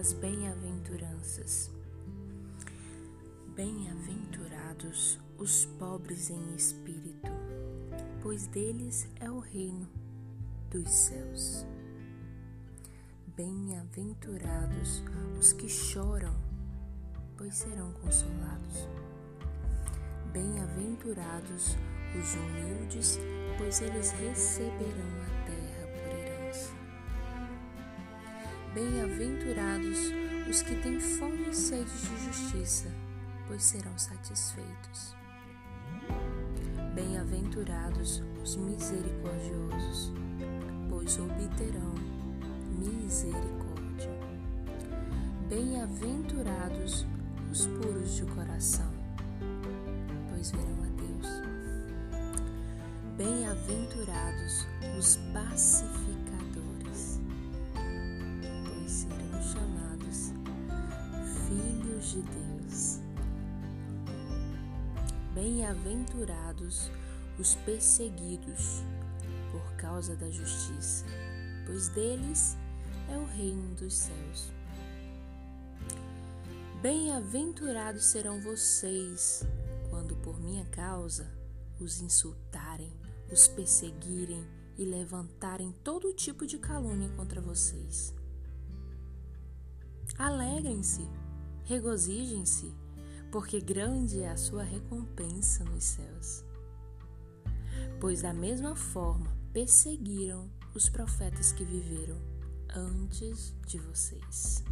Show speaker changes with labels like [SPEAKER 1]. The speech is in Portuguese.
[SPEAKER 1] as bem-aventuranças. Bem-aventurados os pobres em espírito, pois deles é o reino dos céus. Bem-aventurados os que choram, pois serão consolados. Bem-aventurados os humildes, pois eles receberão a Bem-aventurados os que têm fome e sede de justiça, pois serão satisfeitos. Bem-aventurados os misericordiosos, pois obterão misericórdia. Bem-aventurados os puros de coração, pois verão a Deus. Bem-aventurados os pacificadores, de Deus. Bem-aventurados os perseguidos por causa da justiça, pois deles é o reino dos céus. Bem-aventurados serão vocês quando por minha causa os insultarem, os perseguirem e levantarem todo tipo de calúnia contra vocês. Alegrem-se, regozijem-se, porque grande é a sua recompensa nos céus. Pois da mesma forma perseguiram os profetas que viveram antes de vocês.